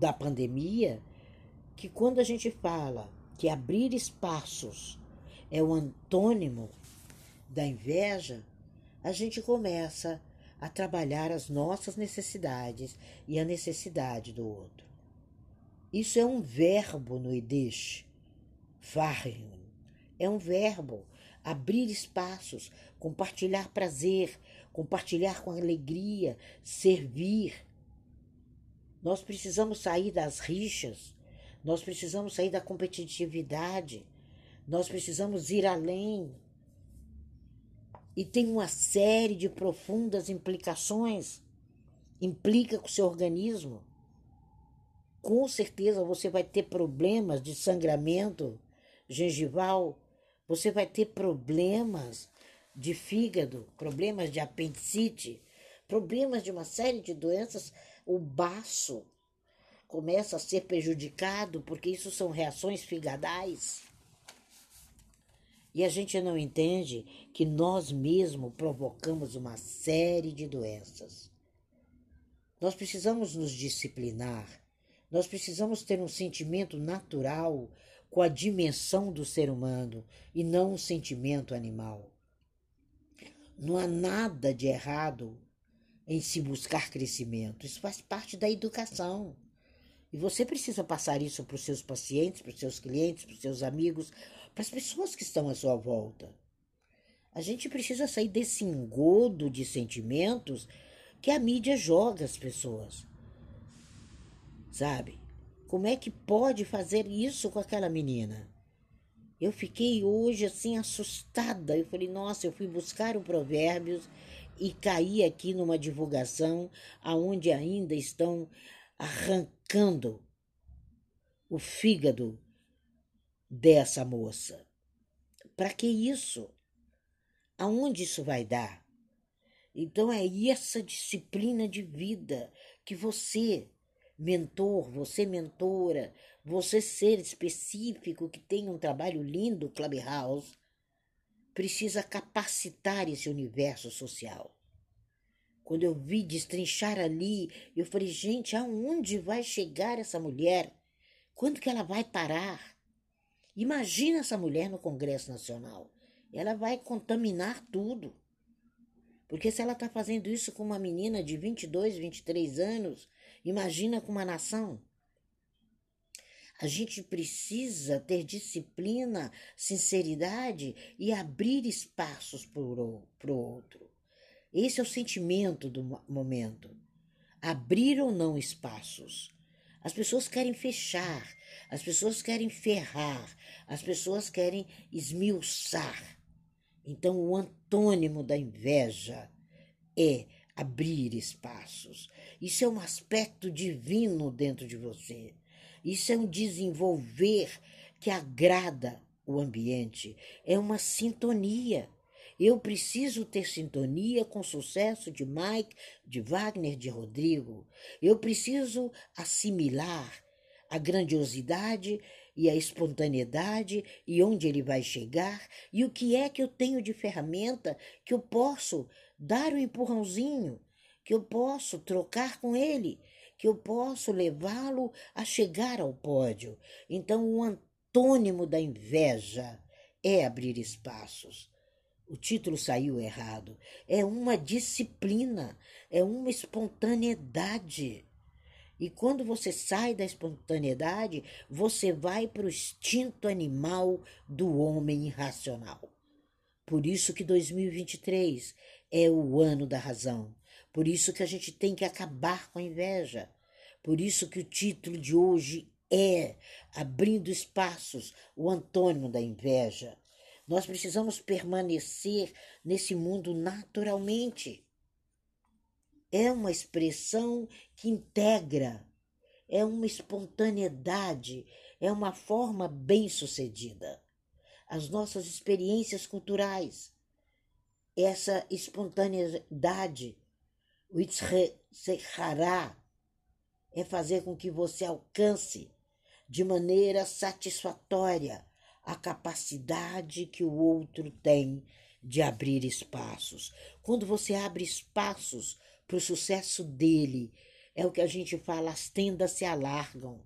da pandemia que quando a gente fala que abrir espaços é o antônimo da inveja, a gente começa a trabalhar as nossas necessidades e a necessidade do outro. Isso é um verbo no Yiddish, Fahren. É um verbo, abrir espaços, compartilhar prazer, compartilhar com alegria, servir. Nós precisamos sair das rixas, nós precisamos sair da competitividade, nós precisamos ir além. E tem uma série de profundas implicações. Implica com o seu organismo. Com certeza você vai ter problemas de sangramento gengival, você vai ter problemas de fígado, problemas de apendicite, problemas de uma série de doenças. O baço começa a ser prejudicado porque isso são reações figadais. E a gente não entende que nós mesmos provocamos uma série de doenças. Nós precisamos nos disciplinar, nós precisamos ter um sentimento natural com a dimensão do ser humano e não um sentimento animal. Não há nada de errado em se buscar crescimento, isso faz parte da educação. E você precisa passar isso para os seus pacientes, para os seus clientes, para os seus amigos, para as pessoas que estão à sua volta. A gente precisa sair desse engodo de sentimentos que a mídia joga às pessoas. Sabe? Como é que pode fazer isso com aquela menina? Eu fiquei hoje assim assustada. Eu falei, nossa, eu fui buscar o Provérbios e caí aqui numa divulgação aonde ainda estão arrancando o fígado dessa moça. Para que isso? Aonde isso vai dar? Então é essa disciplina de vida que você, mentor, você mentora, você ser específico que tem um trabalho lindo, Clubhouse, precisa capacitar esse universo social. Quando eu vi destrinchar ali, eu falei, gente, aonde vai chegar essa mulher? Quando que ela vai parar? Imagina essa mulher no Congresso Nacional. Ela vai contaminar tudo. Porque se ela está fazendo isso com uma menina de 22, 23 anos, imagina com uma nação. A gente precisa ter disciplina, sinceridade e abrir espaços para o outro. Esse é o sentimento do momento. Abrir ou não espaços. As pessoas querem fechar, as pessoas querem ferrar, as pessoas querem esmiuçar. Então, o antônimo da inveja é abrir espaços. Isso é um aspecto divino dentro de você. Isso é um desenvolver que agrada o ambiente. É uma sintonia. Eu preciso ter sintonia com o sucesso de Mike, de Wagner, de Rodrigo. Eu preciso assimilar a grandiosidade e a espontaneidade e onde ele vai chegar e o que é que eu tenho de ferramenta que eu posso dar um empurrãozinho, que eu posso trocar com ele, que eu posso levá-lo a chegar ao pódio. Então, o antônimo da inveja é abrir espaços. O título saiu errado. É uma disciplina, é uma espontaneidade. E quando você sai da espontaneidade, você vai para o instinto animal do homem irracional. Por isso que 2023 é o ano da razão. Por isso que a gente tem que acabar com a inveja. Por isso que o título de hoje é Abrindo Espaços, o antônimo da inveja. Nós precisamos permanecer nesse mundo naturalmente. É uma expressão que integra, é uma espontaneidade, é uma forma bem-sucedida. As nossas experiências culturais, essa espontaneidade, o itzrechará, é fazer com que você alcance de maneira satisfatória a capacidade que o outro tem de abrir espaços. Quando você abre espaços para o sucesso dele, É o que a gente fala, as tendas se alargam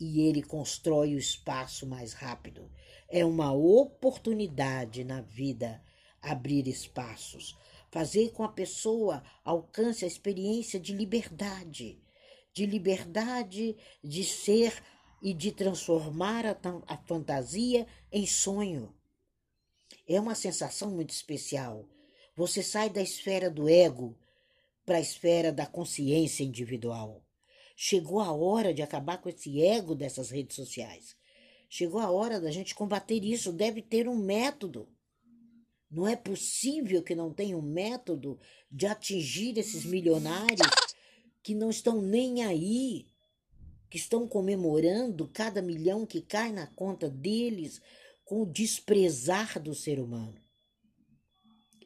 e ele constrói o espaço mais rápido. É uma oportunidade na vida abrir espaços, fazer com a pessoa alcance a experiência de liberdade, de liberdade de ser e de transformar a, a fantasia em sonho. É uma sensação muito especial. Você sai da esfera do ego para a esfera da consciência individual. Chegou a hora de acabar com esse ego dessas redes sociais. Chegou a hora da gente combater isso. Deve ter um método. Não é possível que não tenha um método de atingir esses milionários que não estão nem aí, que estão comemorando cada milhão que cai na conta deles com o desprezar do ser humano.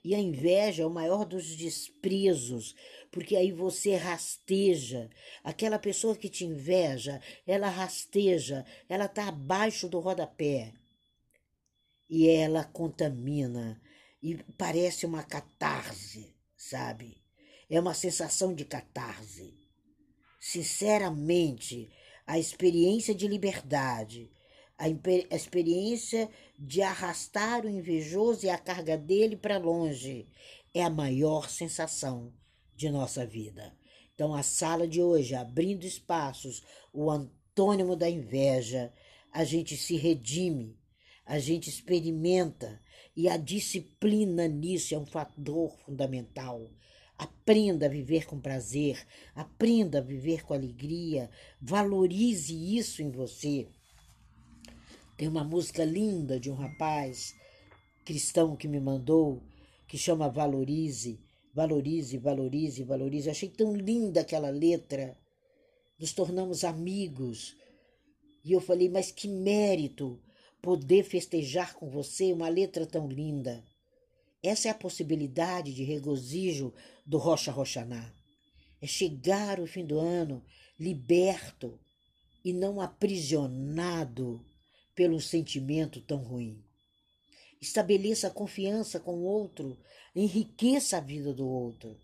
E a inveja é o maior dos desprezos, porque aí você rasteja. Aquela pessoa que te inveja, ela rasteja, ela está abaixo do rodapé. E ela contamina, e parece uma catarse, sabe? É uma sensação de catarse. Sinceramente, a experiência de liberdade, a, a experiência de arrastar o invejoso e a carga dele para longe é a maior sensação de nossa vida. Então, a sala de hoje, abrindo espaços, o antônimo da inveja, a gente se redime, a gente experimenta e a disciplina nisso é um fator fundamental. Aprenda a viver com prazer, aprenda a viver com alegria, valorize isso em você. Tem uma música linda de um rapaz cristão que me mandou, que chama Valorize, valorize, valorize, valorize. Achei tão linda aquela letra. Nos tornamos amigos. E eu falei, mas que mérito poder festejar com você uma letra tão linda. Essa é a possibilidade de regozijo do Rocha Roxaná. É chegar o fim do ano liberto e não aprisionado pelo sentimento tão ruim. Estabeleça confiança com o outro, enriqueça a vida do outro.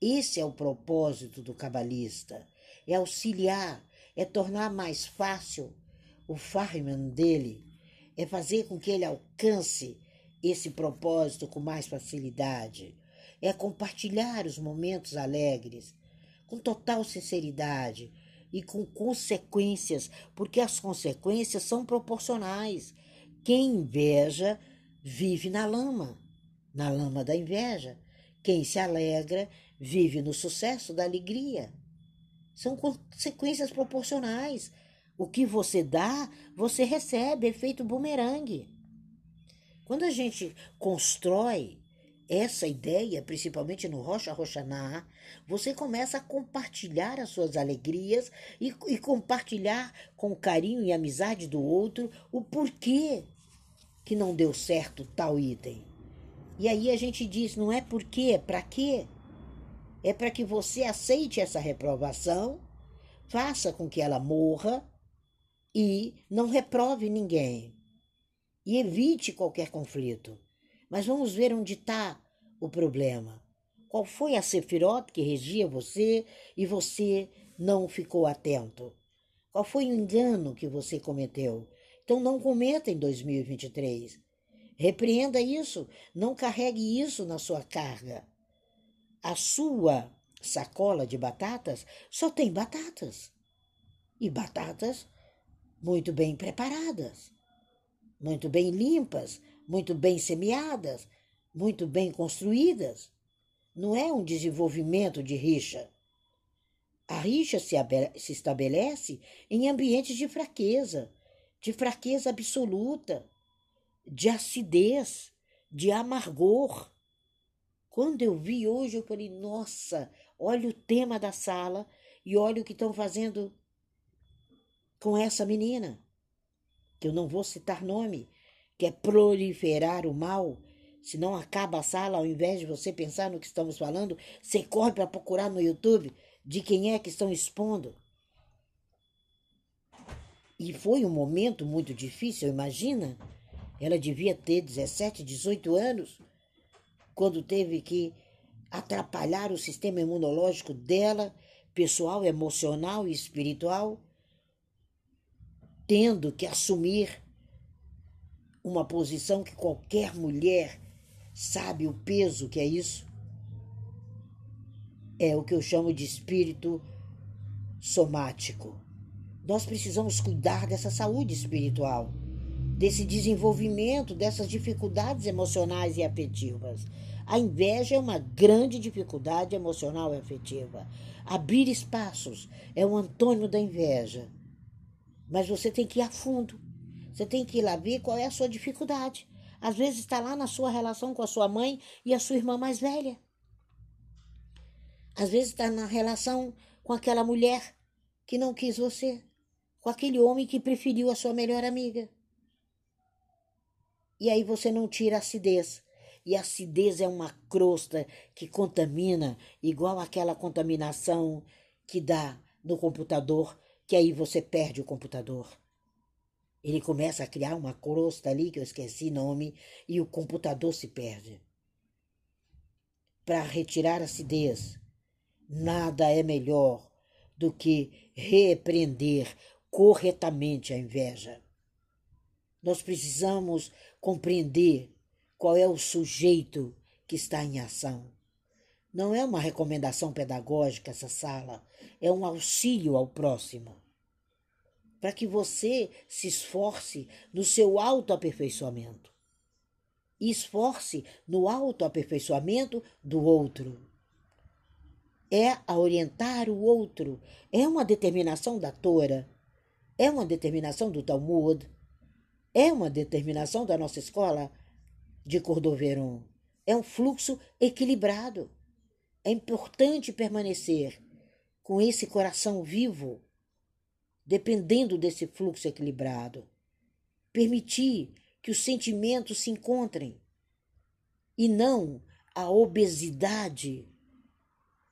Esse é o propósito do cabalista: é auxiliar, é tornar mais fácil o farman dele, é fazer com que ele alcance esse propósito com mais facilidade, é compartilhar os momentos alegres com total sinceridade e com consequências, porque as consequências são proporcionais. Quem inveja vive na lama, na lama da inveja. Quem se alegra vive no sucesso da alegria. São consequências proporcionais. O que você dá, você recebe, efeito bumerangue. Quando a gente constrói essa ideia, principalmente no Rocha Roxaná, você começa a compartilhar as suas alegrias e, e compartilhar com carinho e amizade do outro o porquê que não deu certo tal item. E aí a gente diz, não é porquê, é para quê? É para que você aceite essa reprovação, faça com que ela morra e não reprove ninguém. E evite qualquer conflito. Mas vamos ver onde está o problema. Qual foi a sefirot que regia você e você não ficou atento? Qual foi o engano que você cometeu? Então não cometa em 2023. Repreenda isso, não carregue isso na sua carga. A sua sacola de batatas só tem batatas. E batatas muito bem preparadas, muito bem limpas, muito bem semeadas, muito bem construídas. Não é um desenvolvimento de rixa. A rixa se, se estabelece em ambientes de fraqueza, de fraqueza absoluta, de acidez, de amargor. Quando eu vi hoje, eu falei: nossa, olha o tema da sala e olha o que estão fazendo com essa menina, que eu não vou citar nome, que é proliferar o mal. Se não acaba a sala, ao invés de você pensar no que estamos falando, você corre para procurar no YouTube de quem é que estão expondo. E foi um momento muito difícil, imagina. Ela devia ter 17, 18 anos, quando teve que atrapalhar o sistema imunológico dela pessoal, emocional e espiritual, tendo que assumir uma posição que qualquer mulher sabe o peso que é isso. É o que eu chamo de espírito somático. Nós precisamos cuidar dessa saúde espiritual, desse desenvolvimento, dessas dificuldades emocionais e afetivas. A inveja é uma grande dificuldade emocional e afetiva. Abrir espaços é o antônimo da inveja. Mas você tem que ir a fundo. Você tem que ir lá ver qual é a sua dificuldade. Às vezes está lá na sua relação com a sua mãe e a sua irmã mais velha. Às vezes está na relação com aquela mulher que não quis você, com aquele homem que preferiu a sua melhor amiga. E aí você não tira a acidez. E a acidez é uma crosta que contamina, igual aquela contaminação que dá no computador, que aí você perde o computador. Ele começa a criar uma crosta ali, que eu esqueci nome, e o computador se perde. Para retirar a acidez, nada é melhor do que repreender corretamente a inveja. Nós precisamos compreender qual é o sujeito que está em ação. Não é uma recomendação pedagógica essa sala, é um auxílio ao próximo para que você se esforce no seu autoaperfeiçoamento. E esforce no autoaperfeiçoamento do outro. É a orientar o outro. É uma determinação da Tora. É uma determinação do Talmud. É uma determinação da nossa escola de Cordoveron. É um fluxo equilibrado. É importante permanecer com esse coração vivo dependendo desse fluxo equilibrado. Permitir que os sentimentos se encontrem e não a obesidade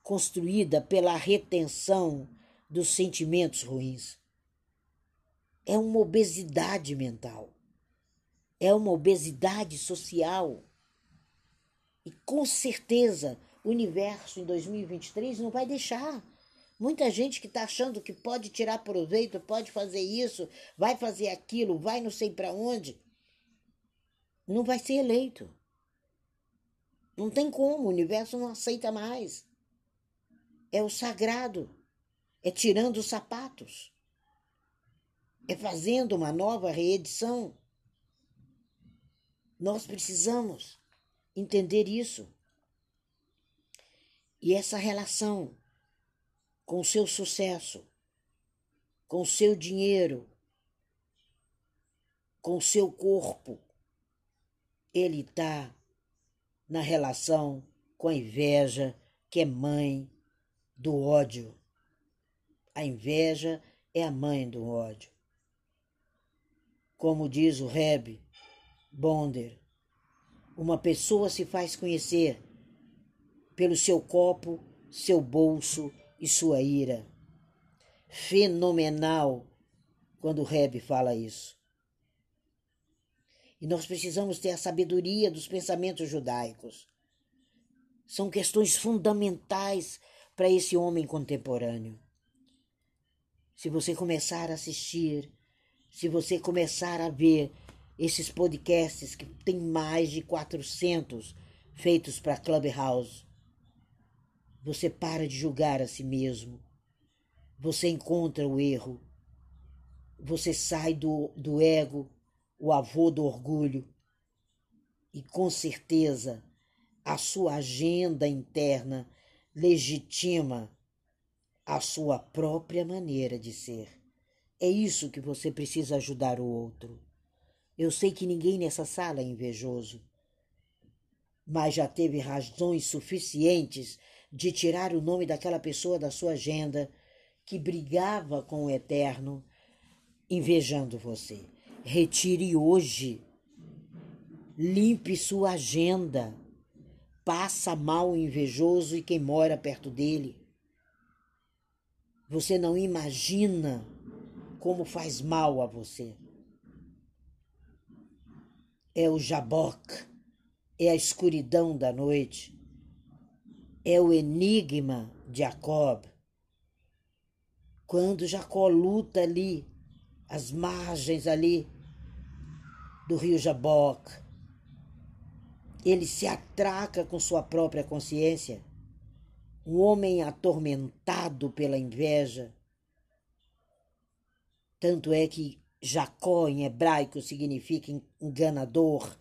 construída pela retenção dos sentimentos ruins. É uma obesidade mental. É uma obesidade social. E com certeza universo em 2023 não vai deixar Muita gente que está achando que pode tirar proveito, pode fazer isso, vai fazer aquilo, vai não sei para onde, não vai ser eleito. Não tem como, o universo não aceita mais. É o sagrado, é tirando os sapatos, é fazendo uma nova reedição. Nós precisamos entender isso. E essa relação com seu sucesso, com seu dinheiro, com seu corpo. Ele está na relação com a inveja, que é mãe do ódio. A inveja é a mãe do ódio. Como diz o Reb Bonder, uma pessoa se faz conhecer pelo seu copo, seu bolso e sua ira. Fenomenal quando o Reb fala isso. E nós precisamos ter a sabedoria dos pensamentos judaicos. São questões fundamentais para esse homem contemporâneo. Se você começar a assistir, se você começar a ver esses podcasts que tem mais de 400 feitos para Clubhouse, você para de julgar a si mesmo. Você encontra o erro. Você sai do, do ego, o avô do orgulho. E com certeza a sua agenda interna legitima a sua própria maneira de ser. É isso que você precisa ajudar o outro. Eu sei que ninguém nessa sala é invejoso, mas já teve razões suficientes de tirar o nome daquela pessoa da sua agenda que brigava com o eterno, invejando você. Retire hoje. Limpe sua agenda. Passa mal o invejoso e quem mora perto dele. Você não imagina como faz mal a você. É o jaboque, é a escuridão da noite é o enigma de Jacob, Quando Jacó luta ali, as margens ali do rio Jaboque, ele se atraca com sua própria consciência. Um homem atormentado pela inveja. Tanto é que Jacó em hebraico significa enganador,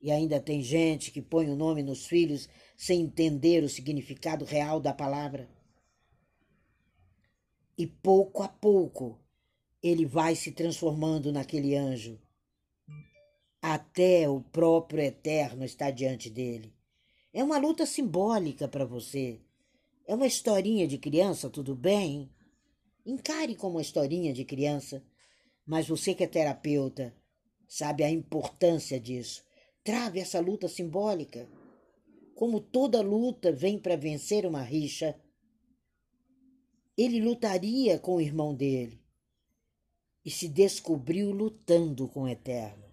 e ainda tem gente que põe o nome nos filhos sem entender o significado real da palavra. E pouco a pouco ele vai se transformando naquele anjo, até o próprio Eterno está diante dele. É uma luta simbólica para você. É uma historinha de criança, tudo bem? Encare como uma historinha de criança, mas você que é terapeuta sabe a importância disso. Trave essa luta simbólica. Como toda luta vem para vencer uma rixa, ele lutaria com o irmão dele e se descobriu lutando com o Eterno.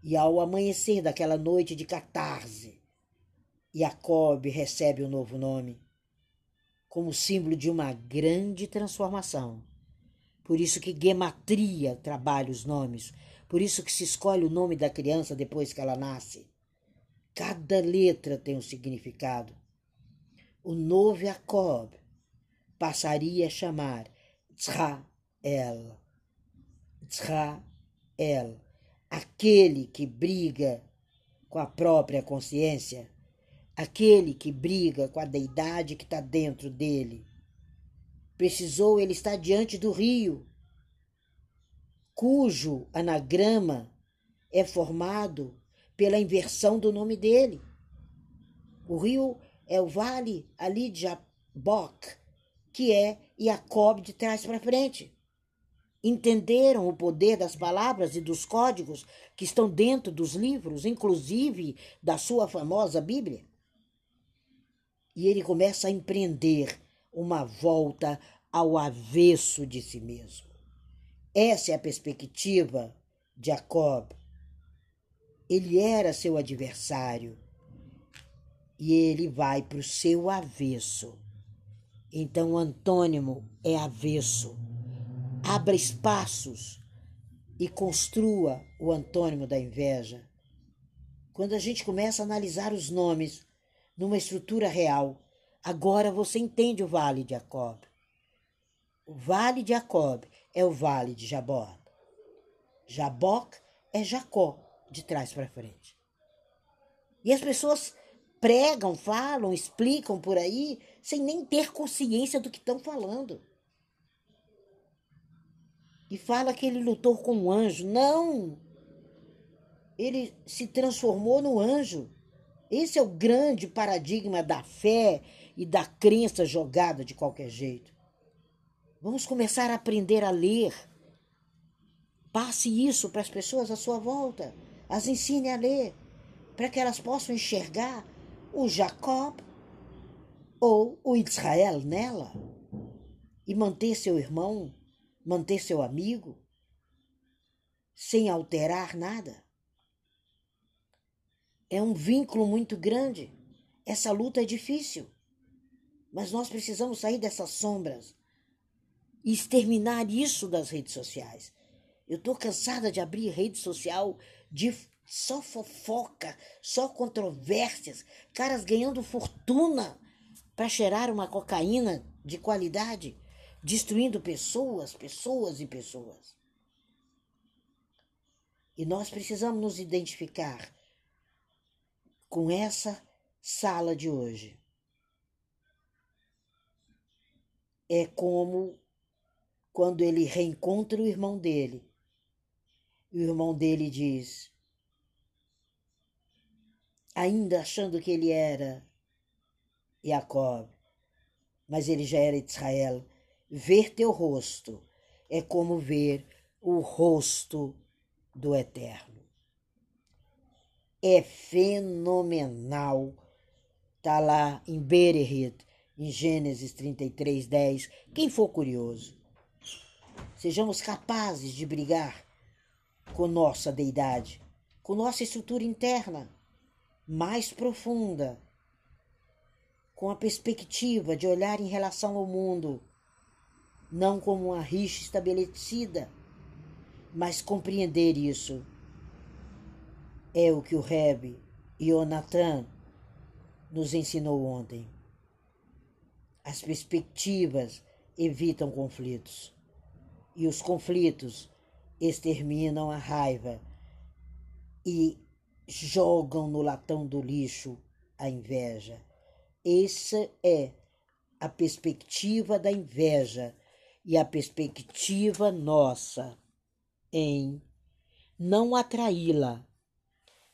E ao amanhecer daquela noite de catarse, Jacob recebe o um novo nome, como símbolo de uma grande transformação. Por isso que Gematria trabalha os nomes, por isso que se escolhe o nome da criança depois que ela nasce. Cada letra tem um significado. O novo Jacob passaria a chamar Israel. Israel. Aquele que briga com a própria consciência. Aquele que briga com a deidade que está dentro dele. Precisou ele estar diante do rio cujo anagrama é formado pela inversão do nome dele. O rio é o vale ali de Jaboc, que é Jacob de trás para frente. Entenderam o poder das palavras e dos códigos que estão dentro dos livros, inclusive da sua famosa Bíblia? E ele começa a empreender uma volta ao avesso de si mesmo. Essa é a perspectiva de Jacob. Ele era seu adversário e ele vai para o seu avesso. Então, o antônimo é avesso. Abra espaços e construa o antônimo da inveja. Quando a gente começa a analisar os nomes numa estrutura real, agora você entende o Vale de Jacob. O Vale de Jacob é o vale de Jaboc. Jaboc é Jacó, de trás para frente. E as pessoas pregam, falam, explicam por aí, sem nem ter consciência do que estão falando. E fala que ele lutou com um anjo. Não! Ele se transformou no anjo. Esse é o grande paradigma da fé e da crença jogada de qualquer jeito. Vamos começar a aprender a ler. Passe isso para as pessoas à sua volta. As ensine a ler, para que elas possam enxergar o Jacob ou o Israel nela e manter seu irmão, manter seu amigo, sem alterar nada. É um vínculo muito grande. Essa luta é difícil. Mas nós precisamos sair dessas sombras e exterminar isso das redes sociais. Eu estou cansada de abrir rede social de só fofoca, só controvérsias, caras ganhando fortuna para cheirar uma cocaína de qualidade, destruindo pessoas, pessoas e pessoas. E nós precisamos nos identificar com essa sala de hoje. É como quando ele reencontra o irmão dele. E o irmão dele diz, ainda achando que ele era Jacob, mas ele já era Israel. Ver teu rosto é como ver o rosto do Eterno. É fenomenal. Está lá em Berehit, em Gênesis 33, 10. Quem for curioso, Sejamos capazes de brigar com nossa deidade, com nossa estrutura interna mais profunda, com a perspectiva de olhar em relação ao mundo não como uma rixa estabelecida, mas compreender isso é o que o Reb Jonathan nos ensinou ontem. As perspectivas evitam conflitos e os conflitos exterminam a raiva e jogam no latão do lixo a inveja. Essa é a perspectiva da inveja e a perspectiva nossa em não atraí-la,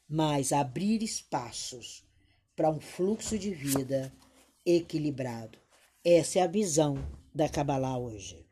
mas abrir espaços para um fluxo de vida equilibrado. Essa é a visão da Kabbalah hoje.